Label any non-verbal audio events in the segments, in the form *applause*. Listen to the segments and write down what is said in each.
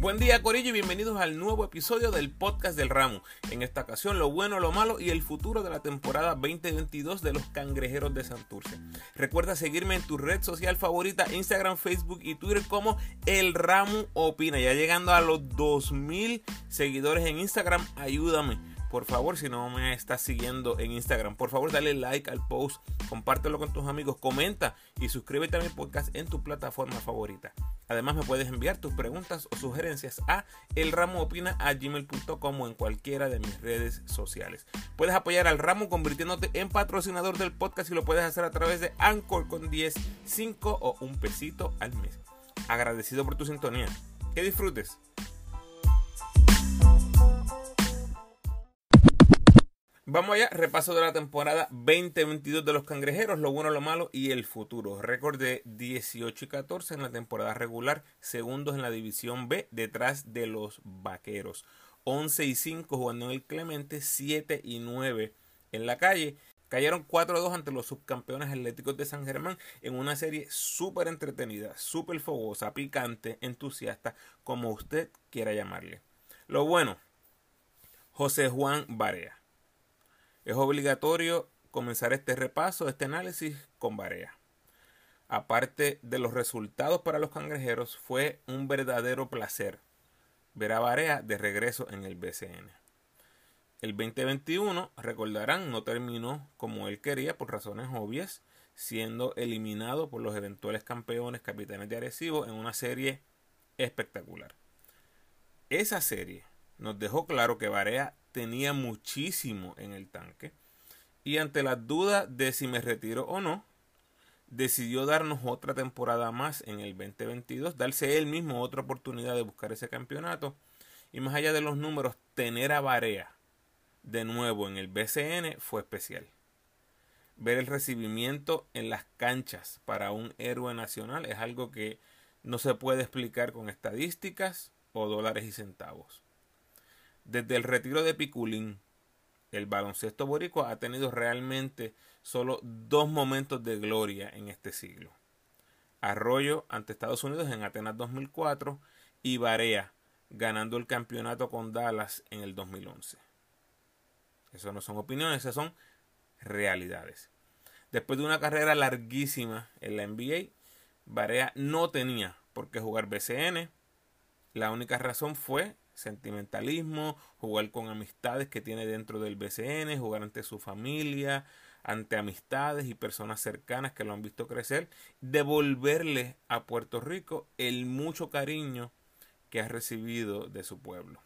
Buen día Corillo y bienvenidos al nuevo episodio del podcast del ramo. En esta ocasión lo bueno, lo malo y el futuro de la temporada 2022 de los cangrejeros de Santurce. Recuerda seguirme en tu red social favorita, Instagram, Facebook y Twitter como El Ramo Opina. Ya llegando a los 2000 seguidores en Instagram, ayúdame por favor, si no me estás siguiendo en Instagram, por favor dale like al post, compártelo con tus amigos, comenta y suscríbete a mi podcast en tu plataforma favorita. Además me puedes enviar tus preguntas o sugerencias a elramoopina.gmail.com o en cualquiera de mis redes sociales. Puedes apoyar al ramo convirtiéndote en patrocinador del podcast y lo puedes hacer a través de Anchor con 10, 5 o un pesito al mes. Agradecido por tu sintonía. Que disfrutes. Vamos allá, repaso de la temporada 2022 de los cangrejeros, lo bueno, lo malo y el futuro. Récord de 18 y 14 en la temporada regular, segundos en la división B, detrás de los vaqueros. 11 y 5 jugando en el Clemente, 7 y 9 en la calle. Cayeron 4-2 ante los subcampeones atléticos de San Germán en una serie súper entretenida, súper fogosa, picante, entusiasta, como usted quiera llamarle. Lo bueno, José Juan Barea es obligatorio comenzar este repaso, este análisis con Barea. Aparte de los resultados para los cangrejeros, fue un verdadero placer ver a Barea de regreso en el BCN. El 2021, recordarán, no terminó como él quería por razones obvias, siendo eliminado por los eventuales campeones capitanes de Arecibo en una serie espectacular. Esa serie nos dejó claro que Barea tenía muchísimo en el tanque y ante la duda de si me retiro o no, decidió darnos otra temporada más en el 2022, darse él mismo otra oportunidad de buscar ese campeonato y más allá de los números, tener a Barea de nuevo en el BCN fue especial. Ver el recibimiento en las canchas para un héroe nacional es algo que no se puede explicar con estadísticas o dólares y centavos. Desde el retiro de Piculín, el baloncesto boricua ha tenido realmente solo dos momentos de gloria en este siglo. Arroyo ante Estados Unidos en Atenas 2004 y Barea ganando el campeonato con Dallas en el 2011. Eso no son opiniones, esas son realidades. Después de una carrera larguísima en la NBA, Barea no tenía por qué jugar BCN. La única razón fue sentimentalismo, jugar con amistades que tiene dentro del BCN, jugar ante su familia, ante amistades y personas cercanas que lo han visto crecer, devolverle a Puerto Rico el mucho cariño que ha recibido de su pueblo.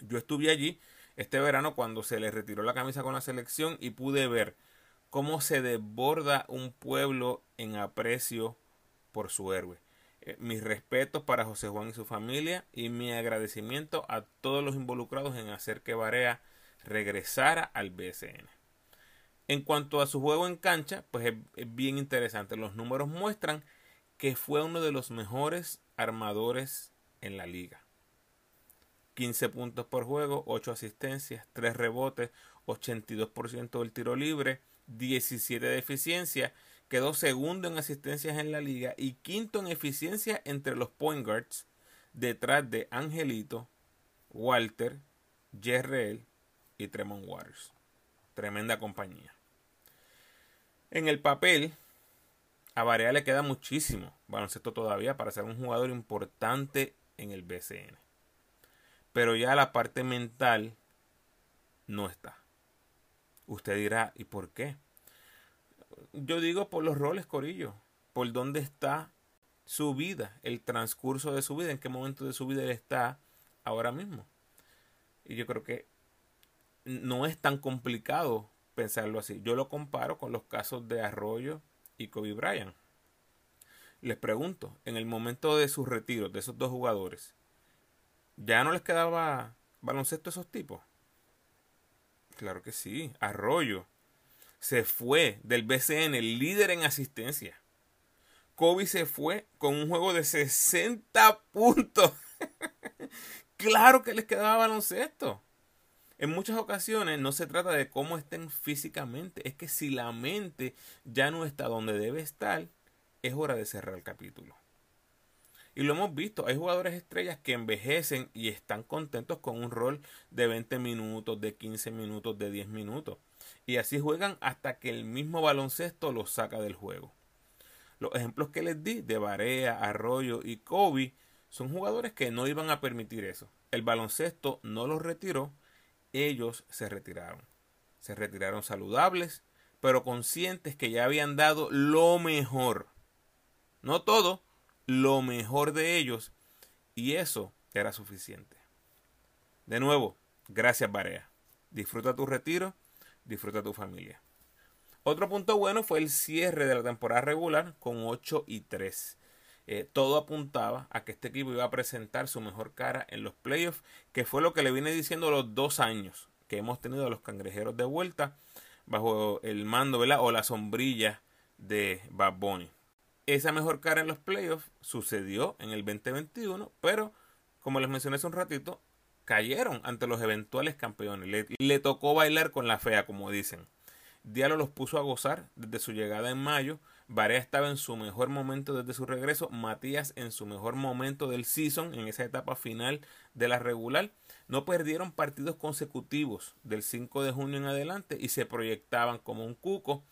Yo estuve allí este verano cuando se le retiró la camisa con la selección y pude ver cómo se desborda un pueblo en aprecio por su héroe. Eh, mis respetos para José Juan y su familia y mi agradecimiento a todos los involucrados en hacer que Barea regresara al BSN. En cuanto a su juego en cancha, pues es, bien interesante. Los números muestran que fue uno de los mejores armadores en la liga. 15 puntos por juego, 8 asistencias, 3 rebotes, 82% del tiro libre, 17 de eficiencia quedó segundo en asistencias en la liga y quinto en eficiencia entre los point guards, detrás de Angelito, Walter, Jerrell y Tremont Waters. Tremenda compañía. En el papel, a Barea le queda muchísimo baloncesto todavía para ser un jugador importante en el BCN. Pero ya la parte mental no está. Usted dirá, ¿y por qué? Yo digo por los roles, Corillo, por dónde está su vida, el transcurso de su vida, en qué momento de su vida él está ahora mismo. Y yo creo que no es tan complicado pensarlo así. Yo lo comparo con los casos de Arroyo y Kobe Bryant. Les pregunto, en el momento de su retiro de esos dos jugadores, ¿ya no les quedaba baloncesto a esos tipos? Claro que sí. Arroyo se fue del BCN, el líder en asistencia. Kobe se fue con un juego de 60 puntos. *laughs* claro que les quedaba baloncesto. En muchas ocasiones no se trata de cómo estén físicamente, es que si la mente ya no está donde debe estar, es hora de cerrar el capítulo. Y lo hemos visto, hay jugadores estrellas que envejecen y están contentos con un rol de 20 minutos, de 15 minutos, de 10 minutos. Y así juegan hasta que el mismo baloncesto los saca del juego. Los ejemplos que les di de Barea, Arroyo y Kobe son jugadores que no iban a permitir eso. El baloncesto no los retiró, ellos se retiraron. Se retiraron saludables, pero conscientes que ya habían dado lo mejor. No todo, lo mejor de ellos. Y eso era suficiente. De nuevo, gracias Barea. Disfruta tu retiro, disfruta tu familia. Otro punto bueno fue el cierre de la temporada regular con 8 y 3. Eh, todo apuntaba a que este equipo iba a presentar su mejor cara en los playoffs, que fue lo que le viene diciendo los dos años que hemos tenido a los cangrejeros de vuelta bajo el mando o la sombrilla de Bad Bunny. Esa mejor cara en los playoffs sucedió en el 2021, pero como les mencioné hace un ratito, cayeron ante los eventuales campeones. Le, le tocó bailar con la fea, como dicen. Diallo los puso a gozar desde su llegada en mayo. Barea estaba en su mejor momento desde su regreso. Matías en su mejor momento del season, en esa etapa final de la regular. No perdieron partidos consecutivos del 5 de junio en adelante y se proyectaban como un cuco.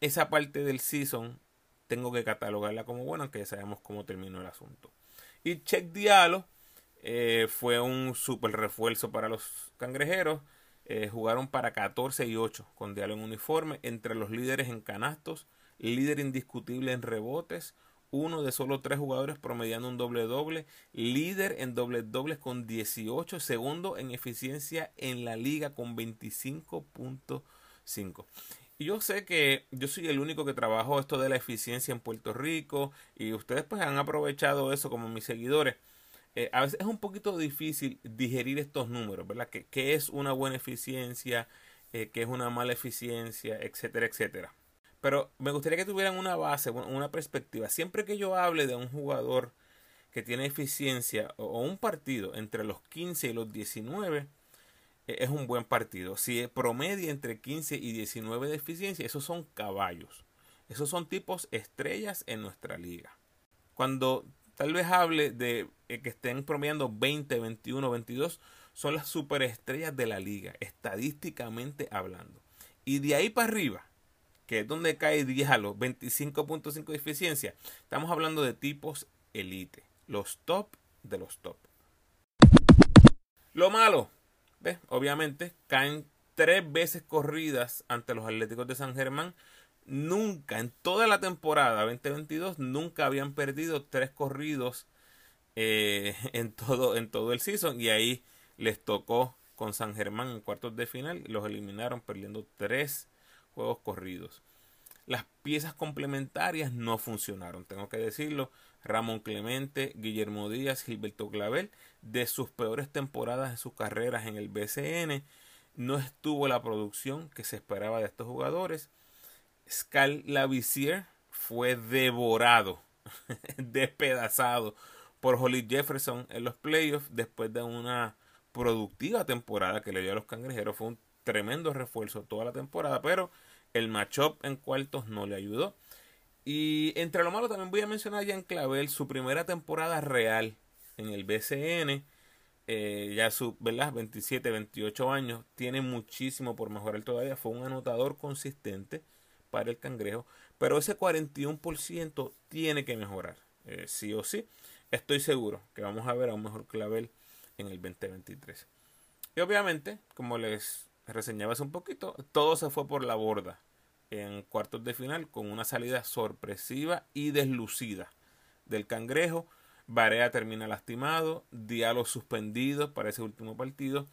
Esa parte del season tengo que catalogarla como buena, aunque ya sabemos cómo terminó el asunto. Y Check Diallo eh, fue un super refuerzo para los cangrejeros. Eh, jugaron para 14 y 8 con Diallo en uniforme, entre los líderes en canastos, líder indiscutible en rebotes, uno de solo tres jugadores promediando un doble doble, líder en doble dobles con 18, segundo en eficiencia en la liga con 25.5. Y yo sé que yo soy el único que trabajo esto de la eficiencia en Puerto Rico y ustedes pues han aprovechado eso como mis seguidores. Eh, a veces es un poquito difícil digerir estos números, ¿verdad? ¿Qué, es una buena eficiencia? Eh, ¿Qué es una mala eficiencia? Etcétera, etcétera. Pero me gustaría que tuvieran una base, una perspectiva. Siempre que yo hable de un jugador que tiene eficiencia o un partido entre los 15 y los 19, eh, es un buen partido. Si promedia entre 15 y 19 de eficiencia, esos son caballos. Esos son tipos estrellas en nuestra liga. Cuando tal vez hable de eh, que estén promediando 20, 21, 22, son las superestrellas de la liga, estadísticamente hablando. Y de ahí para arriba, que es donde cae Diallo, 25.5 de eficiencia, estamos hablando de tipos elite, los top de los top. Lo malo, ¿ves? obviamente, caen tres veces corridas ante los Atléticos de San Germán nunca, en toda la temporada 2022, nunca habían perdido tres corridos eh, *laughs* en, todo, en todo el season. Y ahí les tocó con San Germán en cuartos de final. Los eliminaron perdiendo tres juegos corridos. Las piezas complementarias no funcionaron, tengo que decirlo. Ramón Clemente, Guillermo Díaz, Gilberto Clavel, de sus peores temporadas de sus carreras en el BCN, no estuvo la producción que se esperaba de estos jugadores. Scal Lavisier fue devorado, *laughs* despedazado por Holly Jefferson en los playoffs después de una productiva temporada que le dio a los cangrejeros. Fue un tremendo refuerzo toda la temporada, pero el matchup en cuartos no le ayudó. Y entre lo malo también voy a mencionar ya en Clavel su primera temporada real en el BCN. Eh, ya su, ¿verdad? 27, 28 años, tiene muchísimo por mejorar todavía. Fue un anotador consistente para el cangrejo, pero ese 41% tiene que mejorar, eh, sí o sí. Estoy seguro que vamos a ver a un mejor clavel en el 2023. Y obviamente, como les reseñaba hace un poquito, todo se fue por la borda en cuartos de final con una salida sorpresiva y deslucida del cangrejo. Barea termina lastimado, Diálogo suspendido para ese último partido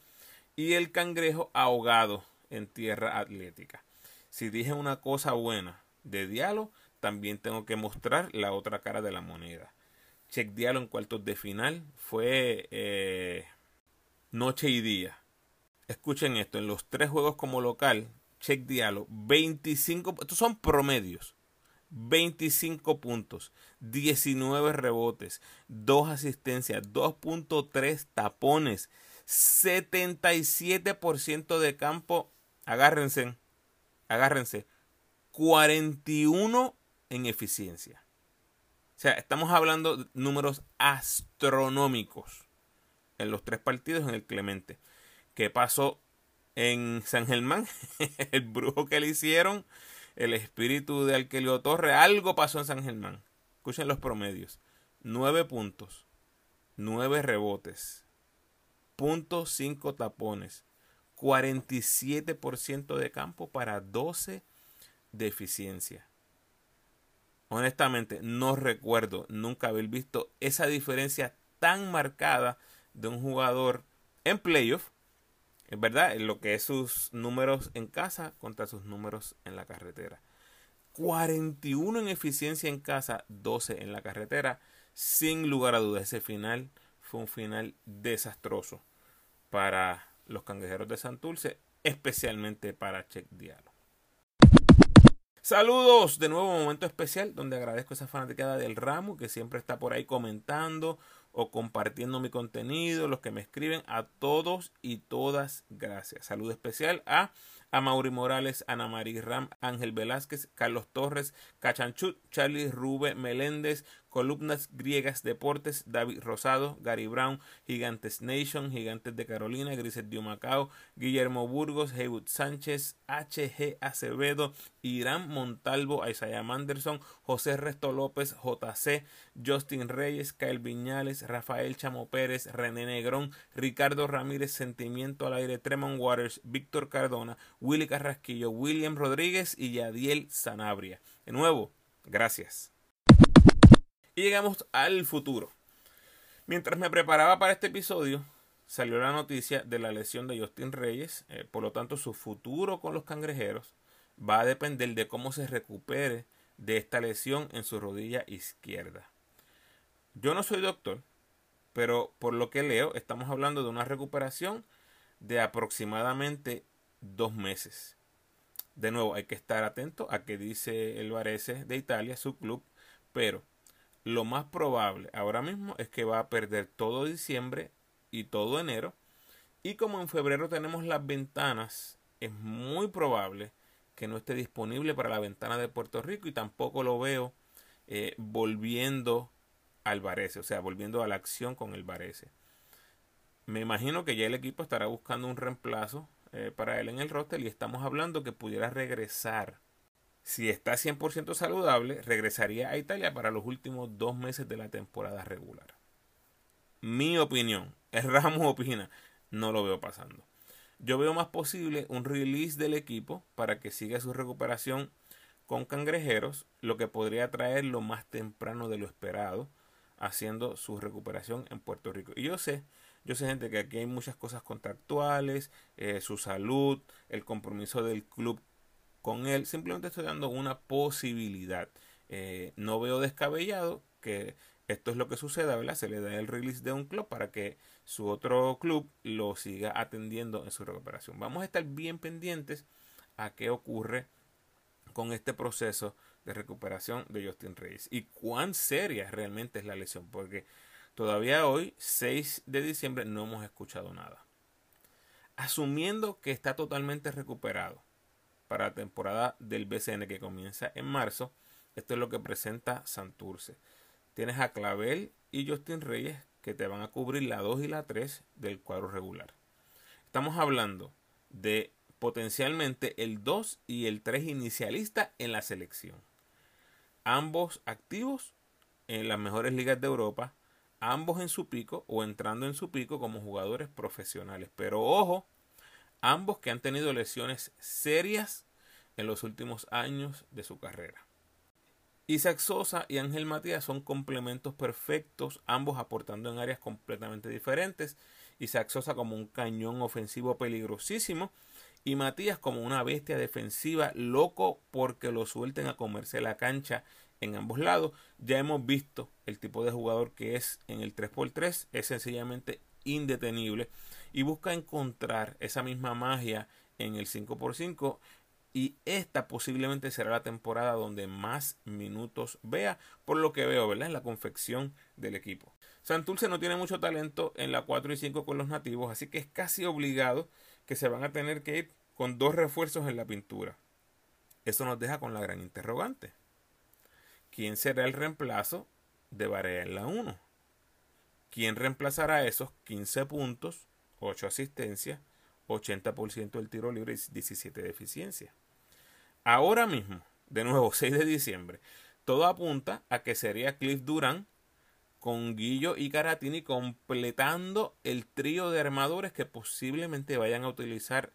y el cangrejo ahogado en tierra atlética si dije una cosa buena de Diallo, también tengo que mostrar la otra cara de la moneda. Check Diallo en cuartos de final fue eh, noche y día. Escuchen esto, en los tres juegos como local, Check Diallo, 25, estos son promedios. 25 puntos, 19 rebotes, 2 asistencias, 2.3 tapones, 77% de campo. Agárrense, agárrense, 41 en eficiencia. sea, estamos hablando de números astronómicos en los tres partidos en el Clemente. ¿Qué pasó en San Germán? *laughs* el brujo que le hicieron, el espíritu de Alquelio Torre, algo pasó en San Germán. Escuchen los promedios. 9 puntos, 9 rebotes, punto 5 tapones, 47% de campo para 12 de eficiencia. Honestamente, no recuerdo nunca haber visto esa diferencia tan marcada de un jugador en playoff, es verdad, en lo que es sus números en casa contra sus números en la carretera. 41 en eficiencia en casa, 12 en la carretera. Sin lugar a dudas, ese final fue un final desastroso para los cangrejeros de Santurce, especialmente para Check Diallo. Saludos, de nuevo momento especial donde agradezco esa fanaticada del ramo que siempre está por ahí comentando o compartiendo mi contenido, los que me escriben, a todos y todas gracias. Saludo especial a a Mauri Morales, Ana María Ram, Ángel Velázquez, Carlos Torres, Cachanchut, Charlie Rube Meléndez, Columnas Griegas Deportes, David Rosado, Gary Brown, Gigantes Nation, Gigantes de Carolina, Griset de Macao, Guillermo Burgos, Heywood Sánchez, HG Acevedo, Irán Montalvo, Isaiah Manderson, José Resto López, JC, Justin Reyes, Kyle Viñales, Rafael Chamo Pérez, René Negrón, Ricardo Ramírez, Sentimiento al Aire, Tremont Waters, Víctor Cardona, Willy Carrasquillo, William Rodríguez y Yadiel Sanabria. De nuevo, gracias. Y llegamos al futuro. Mientras me preparaba para este episodio, salió la noticia de la lesión de Justin Reyes, eh, por lo tanto su futuro con los cangrejeros va a depender de cómo se recupere de esta lesión en su rodilla izquierda. Yo no soy doctor, pero por lo que leo estamos hablando de una recuperación de aproximadamente dos meses. De nuevo, hay que estar atento a que dice el Varese de Italia, su club, pero lo más probable ahora mismo es que va a perder todo diciembre y todo enero. Y como en febrero tenemos las ventanas, es muy probable que no esté disponible para la ventana de Puerto Rico y tampoco lo veo eh, volviendo al Varese, o sea, volviendo a la acción con el Varese. Me imagino que ya el equipo estará buscando un reemplazo eh, para él en el roster y estamos hablando que pudiera regresar. Si está 100% saludable, regresaría a Italia para los últimos dos meses de la temporada regular. Mi opinión, *laughs* el Ramos opina, no lo veo pasando. Yo veo más posible un release del equipo para que siga su recuperación con cangrejeros, lo que podría traerlo más temprano de lo esperado, haciendo su recuperación en Puerto Rico. Y yo sé yo sé, gente, que aquí hay muchas cosas contractuales, eh, su salud, el compromiso del club con él. Simplemente estoy dando una posibilidad. Eh, no veo descabellado que esto es lo que suceda, ¿verdad? Se le da el release de un club para que su otro club lo siga atendiendo en su recuperación. Vamos a estar bien pendientes a qué ocurre con este proceso de recuperación de Justin Reyes y cuán seria realmente es la lesión, porque Todavía hoy, 6 de diciembre, no hemos escuchado nada. Asumiendo que está totalmente recuperado para la temporada del BCN que comienza en marzo, esto es lo que presenta Santurce. Tienes a Clavel y Justin Reyes que te van a cubrir la 2 y la 3 del cuadro regular. Estamos hablando de potencialmente el 2 y el 3 inicialista en la selección. Ambos activos en las mejores ligas de Europa, ambos en su pico o entrando en su pico como jugadores profesionales. Pero ojo, ambos que han tenido lesiones serias en los últimos años de su carrera. Isaac Sosa y Ángel Matías son complementos perfectos, ambos aportando en áreas completamente diferentes. Isaac Sosa como un cañón ofensivo peligrosísimo y Matías como una bestia defensiva loco porque lo suelten a comerse la cancha en ambos lados. Ya hemos visto el tipo de jugador que es en el 3x3, es sencillamente indetenible y busca encontrar esa misma magia en el 5x5 y esta posiblemente será la temporada donde más minutos vea, por lo que veo, ¿verdad? En la confección del equipo. Santurce no tiene mucho talento en la 4 y 5 con los nativos, así que es casi obligado que se van a tener que ir con dos refuerzos en la pintura. Eso nos deja con la gran interrogante quién será el reemplazo de Barea en la 1. ¿Quién reemplazará esos 15 puntos, 8 asistencias, 80% del tiro libre y 17 de eficiencia? Ahora mismo, de nuevo, *laughs* 6 de diciembre, todo apunta a que sería Cliff Durán con Guillo y Caratini completando el trío de armadores que posiblemente vayan a utilizar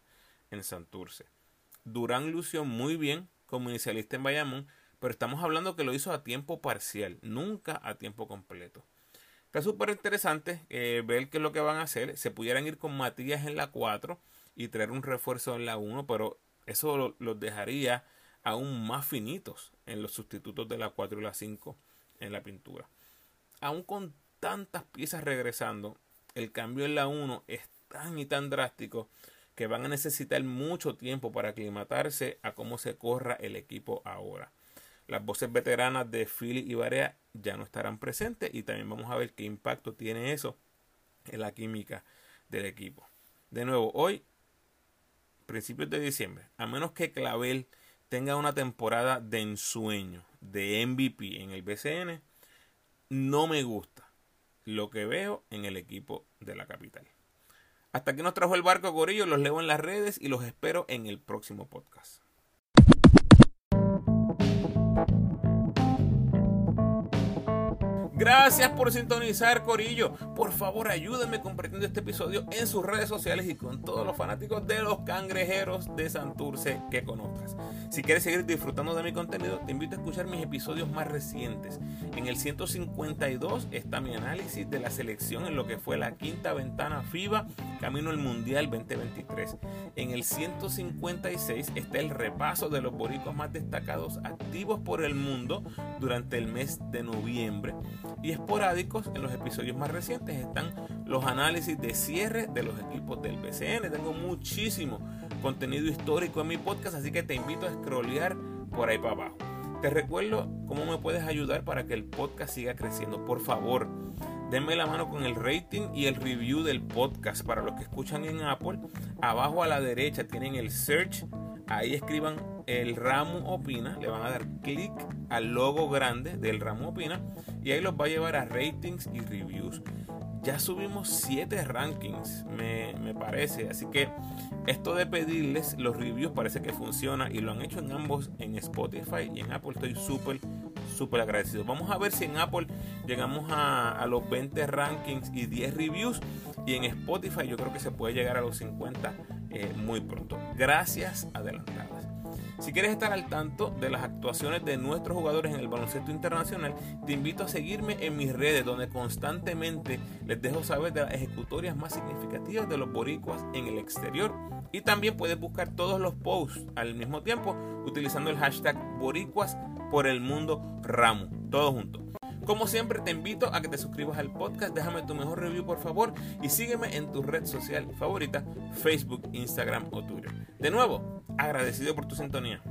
en Santurce. Durán lució muy bien como inicialista en Bayamón, pero estamos hablando que lo hizo a tiempo parcial, nunca a tiempo completo. Está súper interesante eh, ver qué es lo que van a hacer. Se pudieran ir con Matías en la 4 y traer un refuerzo en la 1, pero eso los dejaría aún más finitos en los sustitutos de la 4 y la 5 en la pintura. Aún con tantas piezas regresando, el cambio en la 1 es tan y tan drástico que van a necesitar mucho tiempo para aclimatarse a cómo se corra el equipo ahora. Las voces veteranas de Philly y Barea ya no estarán presentes y también vamos a ver qué impacto tiene eso en la química del equipo. De nuevo, hoy, principios de diciembre, a menos que Clavel tenga una temporada de ensueño, de MVP en el BCN, no me gusta lo que veo en el equipo de la capital. Hasta aquí nos trajo el barco Corillo, los leo en las redes y los espero en el próximo podcast. Gracias por sintonizar, Corillo. Por favor, ayúdenme compartiendo este episodio en sus redes sociales y con todos los fanáticos de los cangrejeros de Santurce que conozcas. Si quieres seguir disfrutando de mi contenido, te invito a escuchar mis episodios más recientes. En el 152 está mi análisis de la selección en lo que fue la quinta ventana FIBA camino al Mundial 2023. En el 156 está el repaso de los boricos más destacados activos por el mundo durante el mes de noviembre y esporádicos en los episodios más recientes están los análisis de cierre de los equipos del BCN. Tengo muchísimo contenido histórico en mi podcast, así que te invito a scrollear por ahí para abajo. Te recuerdo cómo me puedes ayudar para que el podcast siga creciendo. Por favor, denme la mano con el rating y el review del podcast. Para los que escuchan en Apple, abajo a la derecha tienen el search. Ahí escriban el ramo opina, le van a dar clic al logo grande del ramo opina y ahí los va a llevar a ratings y reviews. Ya subimos 7 rankings, me, me, parece. Así que esto de pedirles los reviews parece que funciona y lo han hecho en ambos, en Spotify y en Apple. Estoy súper, súper agradecido. Vamos a ver si en Apple llegamos a, los 20 rankings y 10 reviews. Y en Spotify yo creo que se puede llegar a los 50 eh, muy pronto. Gracias adelantadas. Si quieres estar al tanto de las actuaciones de nuestros jugadores en el baloncesto internacional, te invito a seguirme en mis redes donde constantemente les dejo saber de las ejecutorias más significativas de los boricuas en el exterior. Y también puedes buscar todos los posts al mismo tiempo utilizando el hashtag boricuas por el mundo ramo. Todo junto. Como siempre, te invito a que te suscribas al podcast, déjame tu mejor review por favor y sígueme en tu red social favorita, Facebook, Instagram o Twitter. De nuevo, agradecido por tu sintonía.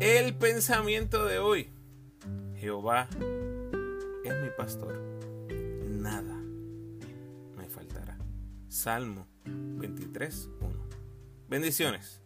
El pensamiento de hoy. Jehová es mi pastor. Nada Salmo 23.1. Bendiciones.